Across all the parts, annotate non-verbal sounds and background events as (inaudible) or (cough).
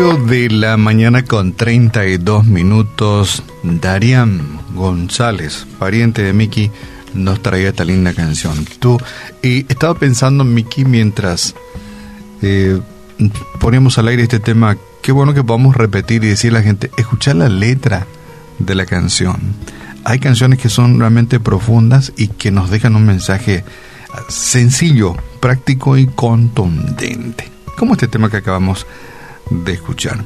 8 de la mañana con 32 minutos, Darian González, pariente de Miki, nos traía esta linda canción. Tú, y estaba pensando, Miki, mientras eh, poníamos al aire este tema, qué bueno que podamos repetir y decir a la gente, escuchar la letra de la canción. Hay canciones que son realmente profundas y que nos dejan un mensaje sencillo, práctico y contundente. Como este tema que acabamos de escuchar.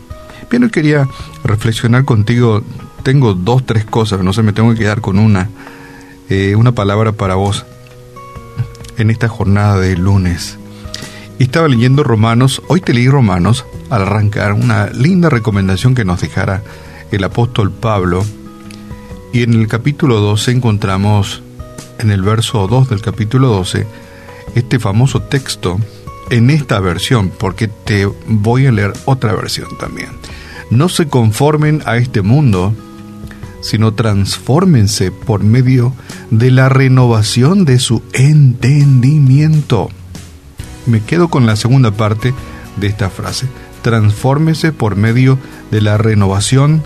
Bien, hoy quería reflexionar contigo. Tengo dos, tres cosas, no sé, me tengo que quedar con una. Eh, una palabra para vos en esta jornada de lunes. Estaba leyendo Romanos, hoy te leí Romanos al arrancar, una linda recomendación que nos dejara el apóstol Pablo. Y en el capítulo 12 encontramos, en el verso 2 del capítulo 12, este famoso texto en esta versión, porque te voy a leer otra versión también. No se conformen a este mundo, sino transfórmense por medio de la renovación de su entendimiento. Me quedo con la segunda parte de esta frase. Transfórmese por medio de la renovación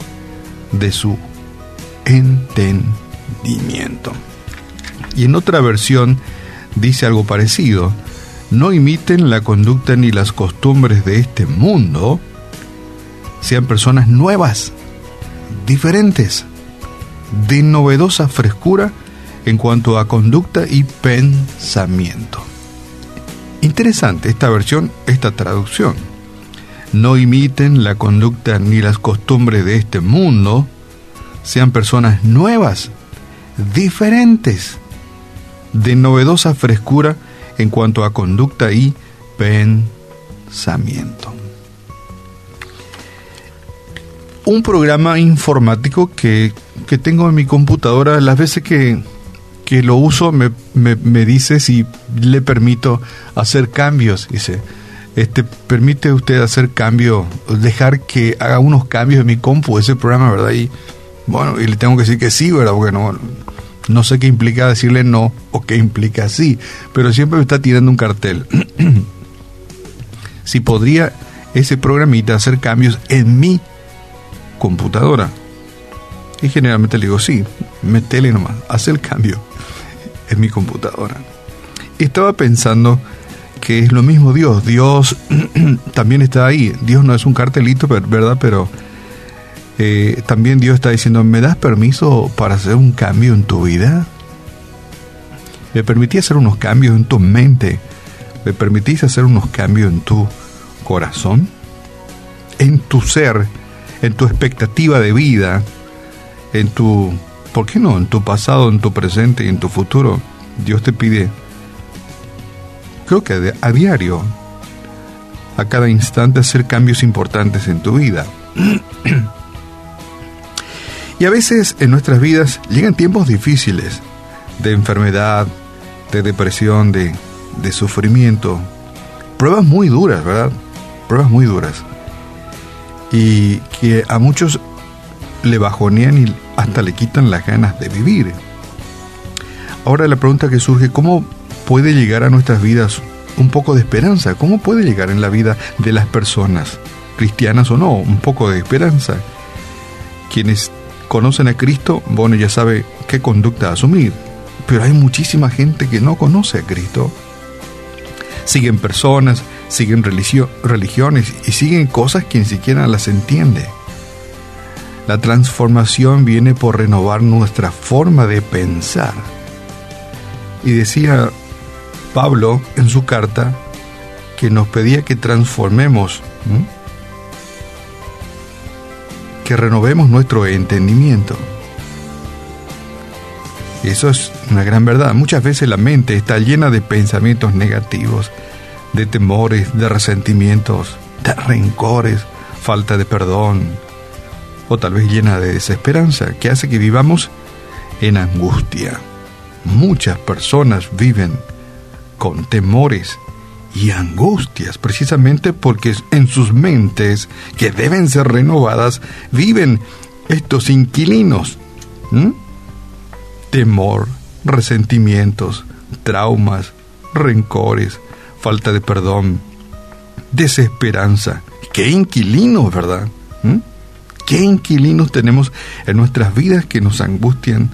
de su entendimiento. Y en otra versión dice algo parecido no imiten la conducta ni las costumbres de este mundo, sean personas nuevas, diferentes, de novedosa frescura en cuanto a conducta y pensamiento. Interesante esta versión, esta traducción. No imiten la conducta ni las costumbres de este mundo, sean personas nuevas, diferentes, de novedosa frescura en cuanto a conducta y pensamiento. Un programa informático que, tengo en mi computadora, las veces que, lo uso me, dice si le permito hacer cambios. Dice, este, permite usted hacer cambios, dejar que haga unos cambios en mi compu, ese programa, ¿verdad? Y bueno, y le tengo que decir que sí, ¿verdad? Porque no, no sé qué implica decirle no o qué implica sí, pero siempre me está tirando un cartel. (clears throat) si podría ese programita hacer cambios en mi computadora. Y generalmente le digo, sí, metele nomás, haz el cambio en mi computadora. Estaba pensando que es lo mismo Dios. Dios (clears throat) también está ahí. Dios no es un cartelito, ¿verdad? Pero eh, también Dios está diciendo, ¿me das permiso para hacer un cambio en tu vida? ¿Me permitís hacer unos cambios en tu mente? ¿Me permitís hacer unos cambios en tu corazón? En tu ser, en tu expectativa de vida, en tu, ¿por qué no? En tu pasado, en tu presente y en tu futuro. Dios te pide, creo que a diario, a cada instante hacer cambios importantes en tu vida. (clears throat) Y a veces en nuestras vidas llegan tiempos difíciles de enfermedad, de depresión, de, sufrimiento. Pruebas muy duras, ¿verdad? Pruebas muy duras. Y que a muchos le bajonean y hasta le quitan las ganas de vivir. Ahora la pregunta que surge, ¿cómo puede llegar a nuestras vidas un poco de esperanza? ¿Cómo puede llegar en la vida de las personas, cristianas o no, un poco de esperanza? Quienes conocen a Cristo, bueno, ya sabe qué conducta asumir. Pero hay muchísima gente que no conoce a Cristo. Siguen personas, siguen religiones y siguen cosas que ni siquiera las entiende. La transformación viene por renovar nuestra forma de pensar. Y decía Pablo en su carta que nos pedía que transformemos que renovemos nuestro entendimiento. Eso es una gran verdad. Muchas veces la mente está llena de pensamientos negativos, de temores, de resentimientos, de rencores, falta de perdón, o tal vez llena de desesperanza, que hace que vivamos en angustia. Muchas personas viven con temores y angustias, precisamente porque en sus mentes, que deben ser renovadas, viven estos inquilinos. Temor, resentimientos, traumas, rencores, falta de perdón, desesperanza. qué inquilinos, ¿verdad? ¿Qué inquilinos tenemos en nuestras vidas que nos angustian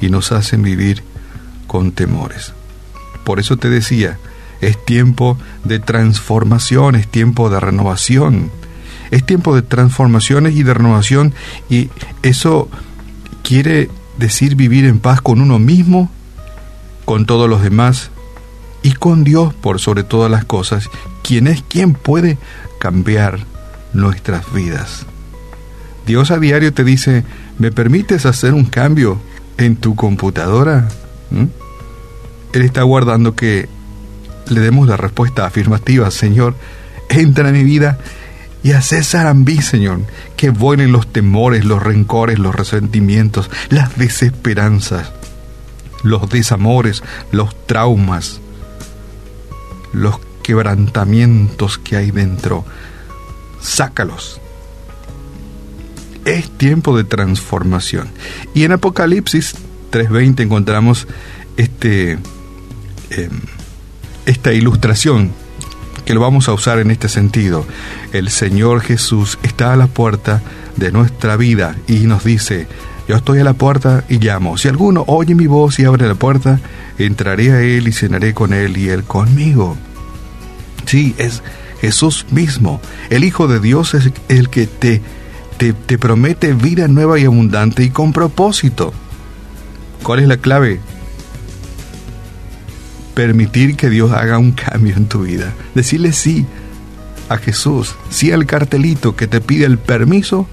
y nos hacen vivir con temores? Por eso te decía, es tiempo de transformación, es tiempo de renovación. Es tiempo de transformaciones y de renovación y eso quiere decir vivir en paz con uno mismo, con todos los demás y con Dios por sobre todas las cosas, quien es quien puede cambiar nuestras vidas. Dios a diario te dice, ¿me permites hacer un cambio en tu computadora? ¿Mm? Él está guardando que le demos la respuesta afirmativa, Señor, entra en mi vida y hace zarambí, Señor, que vuelen los temores, los rencores, los resentimientos, las desesperanzas, los desamores, los traumas, los quebrantamientos que hay dentro. Sácalos. Es tiempo de transformación. Y en Apocalipsis 3.20 encontramos este, em, esta ilustración que lo vamos a usar en este sentido. El Señor Jesús está a la puerta de nuestra vida y nos dice, yo estoy a la puerta y llamo. Si alguno oye mi voz y abre la puerta, entraré a Él y cenaré con Él y Él conmigo. Sí, es Jesús mismo. El Hijo de Dios es el que te, te, te promete vida nueva y abundante y con propósito. ¿Cuál es la clave? Permitir que Dios haga un cambio en tu vida. Decirle sí a Jesús, sí al cartelito que te pide el permiso,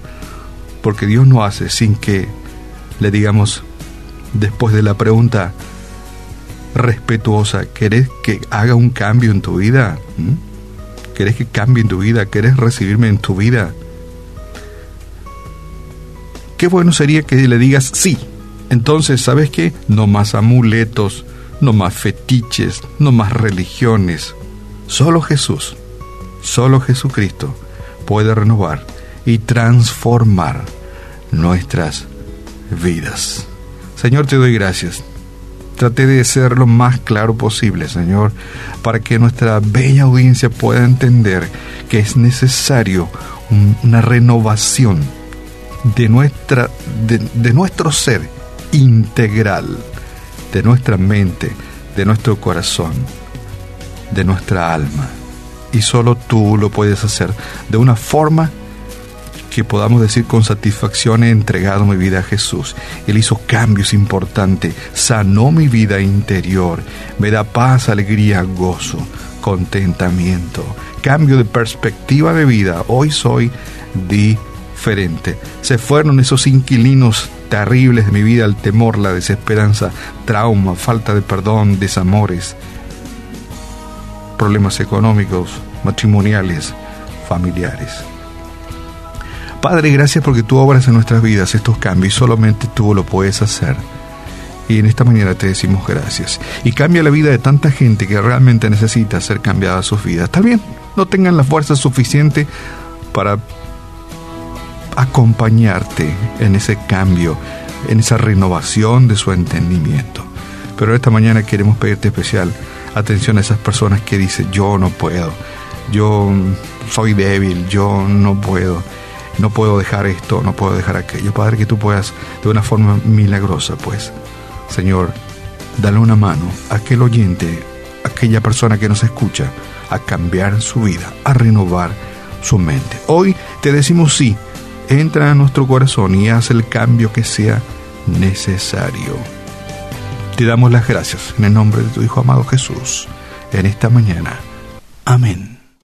porque Dios no hace sin que le digamos, después de la pregunta respetuosa, ¿querés que haga un cambio en tu vida? ¿Mm? ¿Querés que cambie en tu vida? ¿Querés recibirme en tu vida? Qué bueno sería que le digas sí. Entonces, ¿sabes qué? No más amuletos, no más fetiches, no más religiones. Solo Jesús, solo Jesucristo puede renovar y transformar nuestras vidas. Señor, te doy gracias. Traté de ser lo más claro posible, Señor, para que nuestra bella audiencia pueda entender que es necesario una renovación de, nuestra, de, nuestro ser integral, de nuestra mente, de nuestro corazón, de nuestra alma. Y solo tú lo puedes hacer de una forma que podamos decir con satisfacción he entregado mi vida a Jesús. Él hizo cambios importantes, sanó mi vida interior, me da paz, alegría, gozo, contentamiento, cambio de perspectiva de vida. Hoy soy diferente. Se fueron esos inquilinos terribles de mi vida, el temor, la desesperanza, trauma, falta de perdón, desamores, problemas económicos, matrimoniales, familiares. Padre, gracias porque tú obras en nuestras vidas estos cambios y solamente tú lo puedes hacer. Y en esta mañana te decimos gracias. Y cambia la vida de tanta gente que realmente necesita ser cambiada sus vidas. Tal bien, no tengan la fuerza suficiente para acompañarte en ese cambio, en esa renovación de su entendimiento. Pero esta mañana queremos pedirte especial atención a esas personas que dicen, yo no puedo, yo soy débil, yo no puedo no puedo dejar esto, no puedo dejar aquello. Padre, que tú puedas de una forma milagrosa, pues, Señor, dale una mano a aquel oyente, a aquella persona que nos escucha, a cambiar su vida, a renovar su mente. Hoy te decimos sí, entra a nuestro corazón y haz el cambio que sea necesario. Te damos las gracias en el nombre de tu Hijo amado Jesús en esta mañana. Amén.